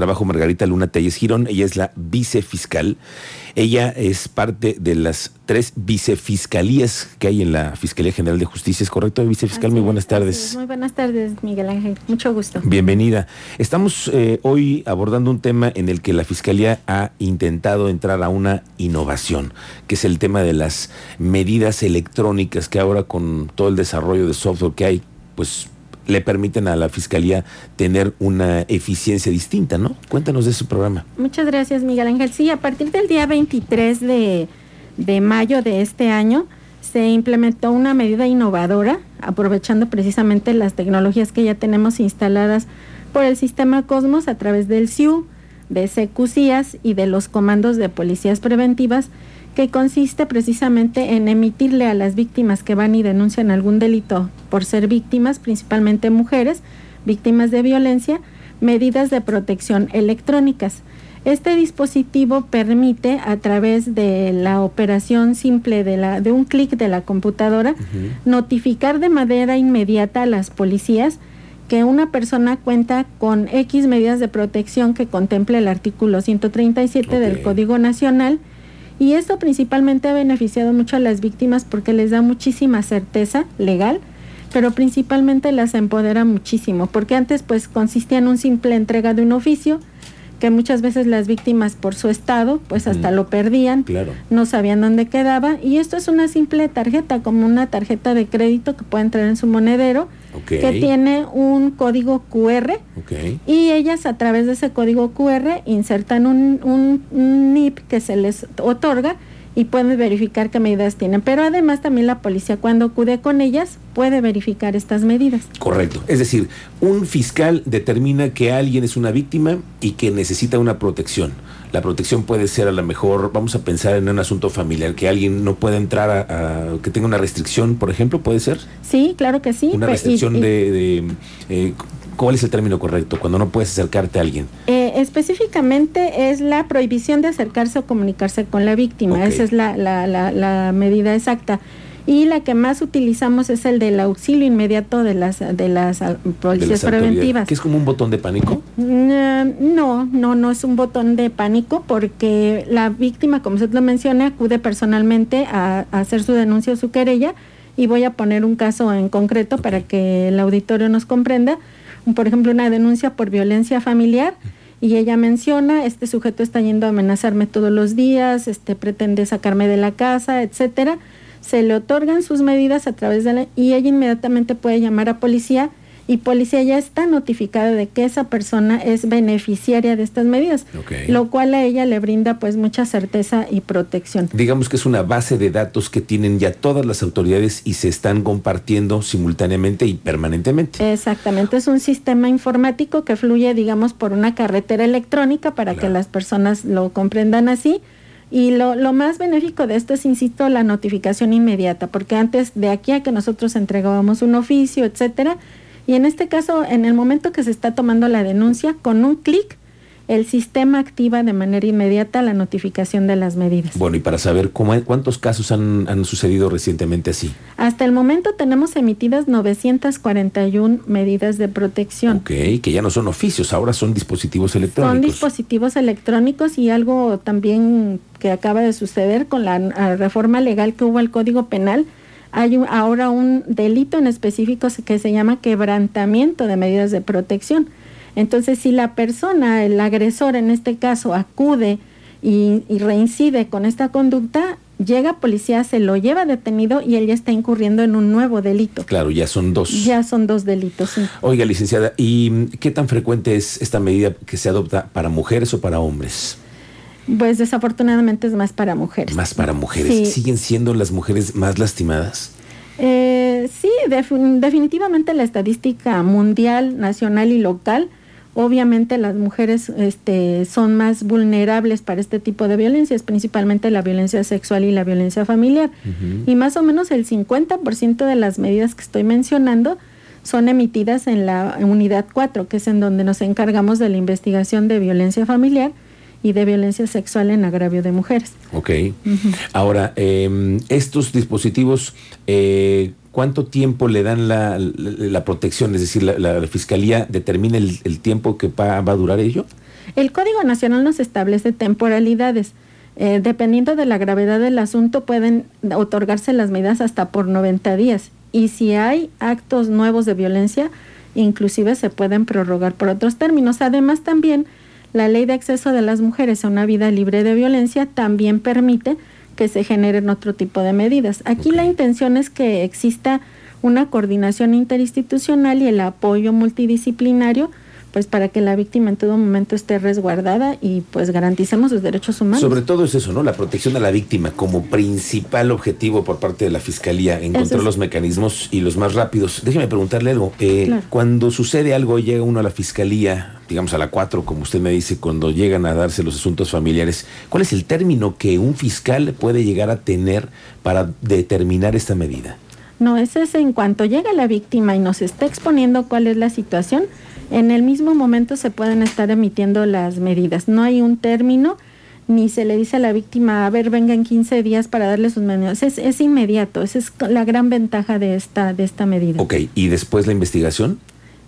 trabajo Margarita Luna Telles Girón, ella es la vicefiscal. Ella es parte de las tres vicefiscalías que hay en la Fiscalía General de Justicia. ¿Es correcto, vicefiscal? Muy buenas tardes. Muy buenas tardes, Miguel Ángel. Mucho gusto. Bienvenida. Estamos eh, hoy abordando un tema en el que la Fiscalía ha intentado entrar a una innovación, que es el tema de las medidas electrónicas que ahora con todo el desarrollo de software que hay, pues le permiten a la Fiscalía tener una eficiencia distinta, ¿no? Cuéntanos de ese programa. Muchas gracias, Miguel Ángel. Sí, a partir del día 23 de, de mayo de este año se implementó una medida innovadora, aprovechando precisamente las tecnologías que ya tenemos instaladas por el sistema Cosmos a través del SIU, de CQCIAS y de los comandos de policías preventivas que consiste precisamente en emitirle a las víctimas que van y denuncian algún delito por ser víctimas, principalmente mujeres, víctimas de violencia, medidas de protección electrónicas. Este dispositivo permite a través de la operación simple de, la, de un clic de la computadora notificar de manera inmediata a las policías que una persona cuenta con X medidas de protección que contemple el artículo 137 del Código Nacional y esto principalmente ha beneficiado mucho a las víctimas porque les da muchísima certeza legal, pero principalmente las empodera muchísimo, porque antes pues consistía en un simple entrega de un oficio, que muchas veces las víctimas por su estado pues hasta lo perdían, no sabían dónde quedaba y esto es una simple tarjeta, como una tarjeta de crédito que pueden traer en su monedero que tiene un código QR y ellas a través de ese código QR insertan un, un, NIP que se les otorga y pueden verificar qué medidas tienen. Pero además también la policía cuando acude con ellas puede verificar estas medidas. Correcto. Es decir, un fiscal determina que alguien es una víctima y que necesita una protección la protección puede ser a lo mejor, vamos a pensar en un asunto familiar, que alguien no pueda entrar a, que tenga una restricción, por ejemplo, ¿puede ser? Sí, claro que sí. Una restricción de... Eh, ¿Cuál es el término correcto cuando no puedes acercarte a alguien? Eh, específicamente es la prohibición de acercarse o comunicarse con la víctima. Esa es la, la, la medida exacta y la que más utilizamos es el del auxilio inmediato de las de las policías preventivas. ¿Que es como un botón de pánico? Mm, no, no, no es un botón de pánico porque la víctima, como usted lo menciona, acude personalmente a, hacer su denuncia o su querella y voy a poner un caso en concreto para que el auditorio nos comprenda. Por ejemplo, una denuncia por violencia familiar y ella menciona, este sujeto está yendo a amenazarme todos los días, este pretende sacarme de la casa, etcétera. Se le otorgan sus medidas a través de la y ella inmediatamente puede llamar a policía y policía ya está notificada de que esa persona es beneficiaria de estas medidas, lo cual a ella le brinda pues mucha certeza y protección. Digamos que es una base de datos que tienen ya todas las autoridades y se están compartiendo simultáneamente y permanentemente. Exactamente, es un sistema informático que fluye digamos por una carretera electrónica para que las personas lo comprendan así y lo, lo, más benéfico de esto es, insisto, la notificación inmediata, porque antes de aquí a que nosotros entregábamos un oficio, etcétera, y en este caso, en el momento que se está tomando la denuncia, con un clic el sistema activa de manera inmediata la notificación de las medidas. Bueno, y para saber cómo, cuántos casos han, han, sucedido recientemente así. Hasta el momento tenemos emitidas 941 medidas de protección. Ok, que ya no son oficios, ahora son dispositivos electrónicos. Son dispositivos electrónicos y algo también que acaba de suceder con la reforma legal que hubo al Código Penal. Hay ahora un delito en específico que se llama quebrantamiento de medidas de protección entonces, si la persona, el agresor en este caso, acude y, reincide con esta conducta, llega policía, se lo lleva detenido y él ya está incurriendo en un nuevo delito. Claro, ya son dos. Ya son dos delitos. Oiga, licenciada, ¿y qué tan frecuente es esta medida que se adopta para mujeres o para hombres? Pues desafortunadamente es más para mujeres. Más para mujeres. ¿Siguen siendo las mujeres más lastimadas? Eh, sí, definitivamente la estadística mundial, nacional y local Obviamente las mujeres este, son más vulnerables para este tipo de violencias, principalmente la violencia sexual y la violencia familiar. Y más o menos el 50% de las medidas que estoy mencionando son emitidas en la unidad 4, que es en donde nos encargamos de la investigación de violencia familiar y de violencia sexual en agravio de mujeres. Ok. Ahora, em, estos dispositivos, eh, ¿cuánto tiempo le dan la, protección? Es decir, la, Fiscalía determina el, tiempo que va, a durar ello. El Código Nacional nos establece temporalidades. Eh, dependiendo de la gravedad del asunto, pueden otorgarse las medidas hasta por 90 días. Y si hay actos nuevos de violencia, inclusive se pueden prorrogar por otros términos. Además, también la ley de acceso de las mujeres a una vida libre de violencia también permite que se generen otro tipo de medidas. Aquí la intención es que exista una coordinación interinstitucional y el apoyo multidisciplinario pues para que la víctima en todo momento esté resguardada y pues garanticemos sus derechos humanos. Sobre todo es eso, ¿no? La protección a la víctima como principal objetivo por parte de la Fiscalía, encontrar los mecanismos y los más rápidos. Déjeme preguntarle algo. Eh, cuando sucede algo, llega uno a la Fiscalía, digamos a la 4, como usted me dice, cuando llegan a darse los asuntos familiares, ¿cuál es el término que un fiscal puede llegar a tener para determinar esta medida? No, ese es en cuanto llega la víctima y nos está exponiendo cuál es la situación, en el mismo momento se pueden estar emitiendo las medidas. No hay un término, ni se le dice a la víctima, a ver, venga en 15 días para darle sus medidas. Es, es inmediato, esa es la gran ventaja de esta, de esta medida. Ok, ¿y después la investigación?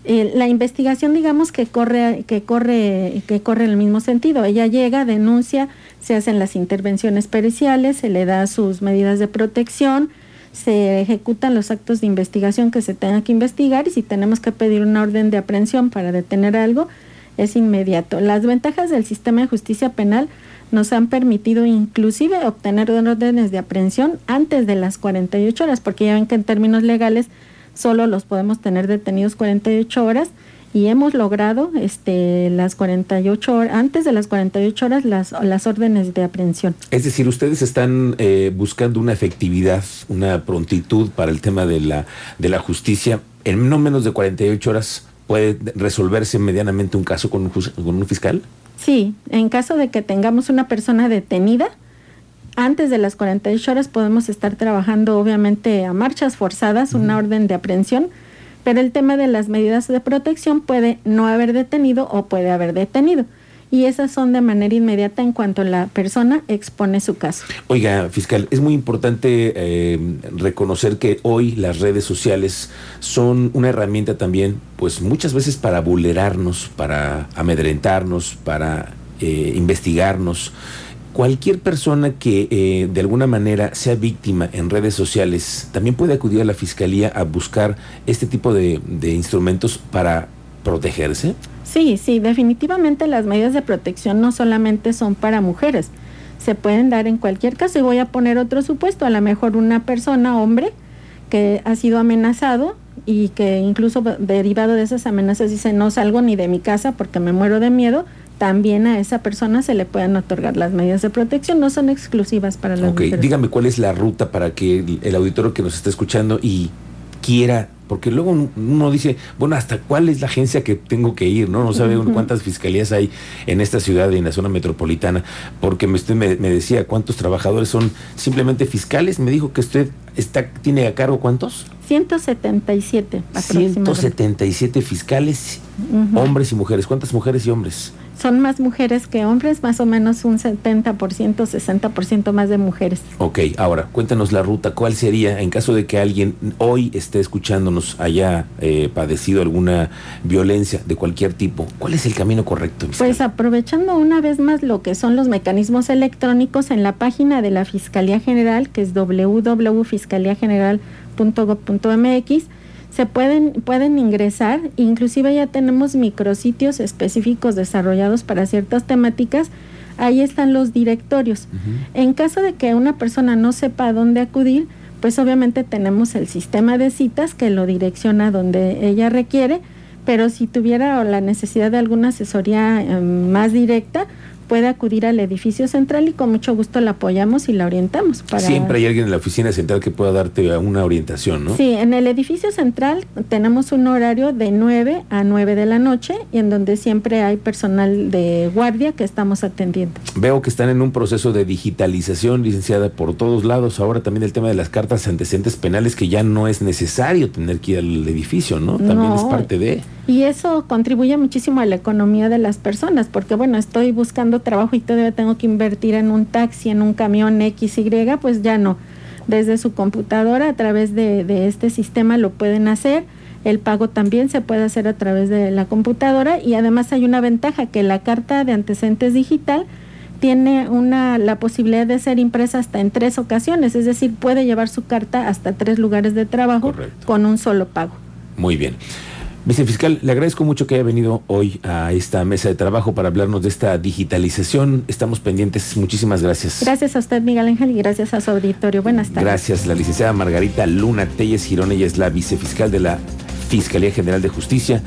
Eh, la investigación, digamos que corre, que corre, que corre en el mismo sentido. Ella llega, denuncia, se hacen las intervenciones periciales, se le da sus medidas de protección, se ejecutan los actos de investigación que se tengan que investigar y si tenemos que pedir una orden de aprehensión para detener algo, es inmediato. Las ventajas del sistema de justicia penal nos han permitido inclusive obtener órdenes de aprehensión antes de las 48 horas, porque ya ven que en términos legales solo los podemos tener detenidos 48 horas y hemos logrado este las 48 horas antes de las 48 horas las, las órdenes de aprehensión. Es decir, ustedes están eh, buscando una efectividad, una prontitud para el tema de la de la justicia en no menos de 48 horas puede resolverse medianamente un caso con un, con un fiscal? Sí, en caso de que tengamos una persona detenida, antes de las 48 horas podemos estar trabajando obviamente a marchas forzadas, una orden de aprehensión pero el tema de las medidas de protección puede no haber detenido o puede haber detenido. Y esas son de manera inmediata en cuanto la persona expone su caso. Oiga, fiscal, es muy importante eh, reconocer que hoy las redes sociales son una herramienta también, pues muchas veces para vulnerarnos, para amedrentarnos, para eh, investigarnos cualquier persona que eh, de alguna manera sea víctima en redes sociales también puede acudir a la fiscalía a buscar este tipo de, instrumentos para protegerse? Sí, sí, definitivamente las medidas de protección no solamente son para mujeres, se pueden dar en cualquier caso y voy a poner otro supuesto, a lo mejor una persona, hombre, que ha sido amenazado y que incluso derivado de esas amenazas dice no salgo ni de mi casa porque me muero de miedo, también a esa persona se le pueden otorgar las medidas de protección, no son exclusivas para las okay. Dígame cuál es la ruta para que el auditorio que nos está escuchando y quiera porque luego uno dice, bueno, ¿hasta cuál es la agencia que tengo que ir? No, no sabe cuántas fiscalías hay en esta ciudad y en la zona metropolitana, porque usted me, decía cuántos trabajadores son simplemente fiscales, me dijo que usted está tiene a cargo cuántos? 177. 177 fiscales, hombres y mujeres. ¿Cuántas mujeres y hombres? Son más mujeres que hombres, más o menos un 70%, 60% más de mujeres. Ok, ahora cuéntanos la ruta, ¿cuál sería en caso de que alguien hoy esté escuchándonos haya eh, padecido alguna violencia de cualquier tipo? ¿Cuál es el camino correcto? Pues aprovechando una vez más lo que son los mecanismos electrónicos en la página de la Fiscalía General, que es www.fiscaliageneral.gov.mx, se pueden, pueden ingresar, inclusive ya tenemos micrositios específicos desarrollados para ciertas temáticas, ahí están los directorios. En caso de que una persona no sepa a dónde acudir, pues obviamente tenemos el sistema de citas que lo direcciona donde ella requiere, pero si tuviera la necesidad de alguna asesoría em, más directa, puede acudir al edificio central y con mucho gusto la apoyamos y la orientamos. Para... Siempre hay alguien en la oficina central que pueda darte una orientación, ¿no? Sí, en el edificio central tenemos un horario de 9 a 9 de la noche y en donde siempre hay personal de guardia que estamos atendiendo. Veo que están en un proceso de digitalización, licenciada, por todos lados. Ahora también el tema de las cartas antecedentes penales que ya no es necesario tener que ir al edificio, ¿no? También es parte de... Y eso contribuye muchísimo a la economía de las personas, porque bueno, estoy buscando trabajo y todavía tengo que invertir en un taxi, en un camión X, Y, pues ya no. Desde su computadora, a través de, de este sistema lo pueden hacer. el pago también se puede hacer a través de la computadora y además hay una ventaja que la carta de antecedentes digital tiene una la posibilidad de ser impresa hasta en tres ocasiones, es decir, puede llevar su carta hasta tres lugares de trabajo con un solo pago. Muy bien. Vicefiscal, le agradezco mucho que haya venido hoy a esta mesa de trabajo para hablarnos de esta digitalización. Estamos pendientes. Muchísimas gracias. Gracias a usted, Miguel Ángel, y gracias a su auditorio. Buenas tardes. Gracias, la licenciada Margarita Luna Telles Girón. Ella es la vicefiscal de la Fiscalía General de Justicia.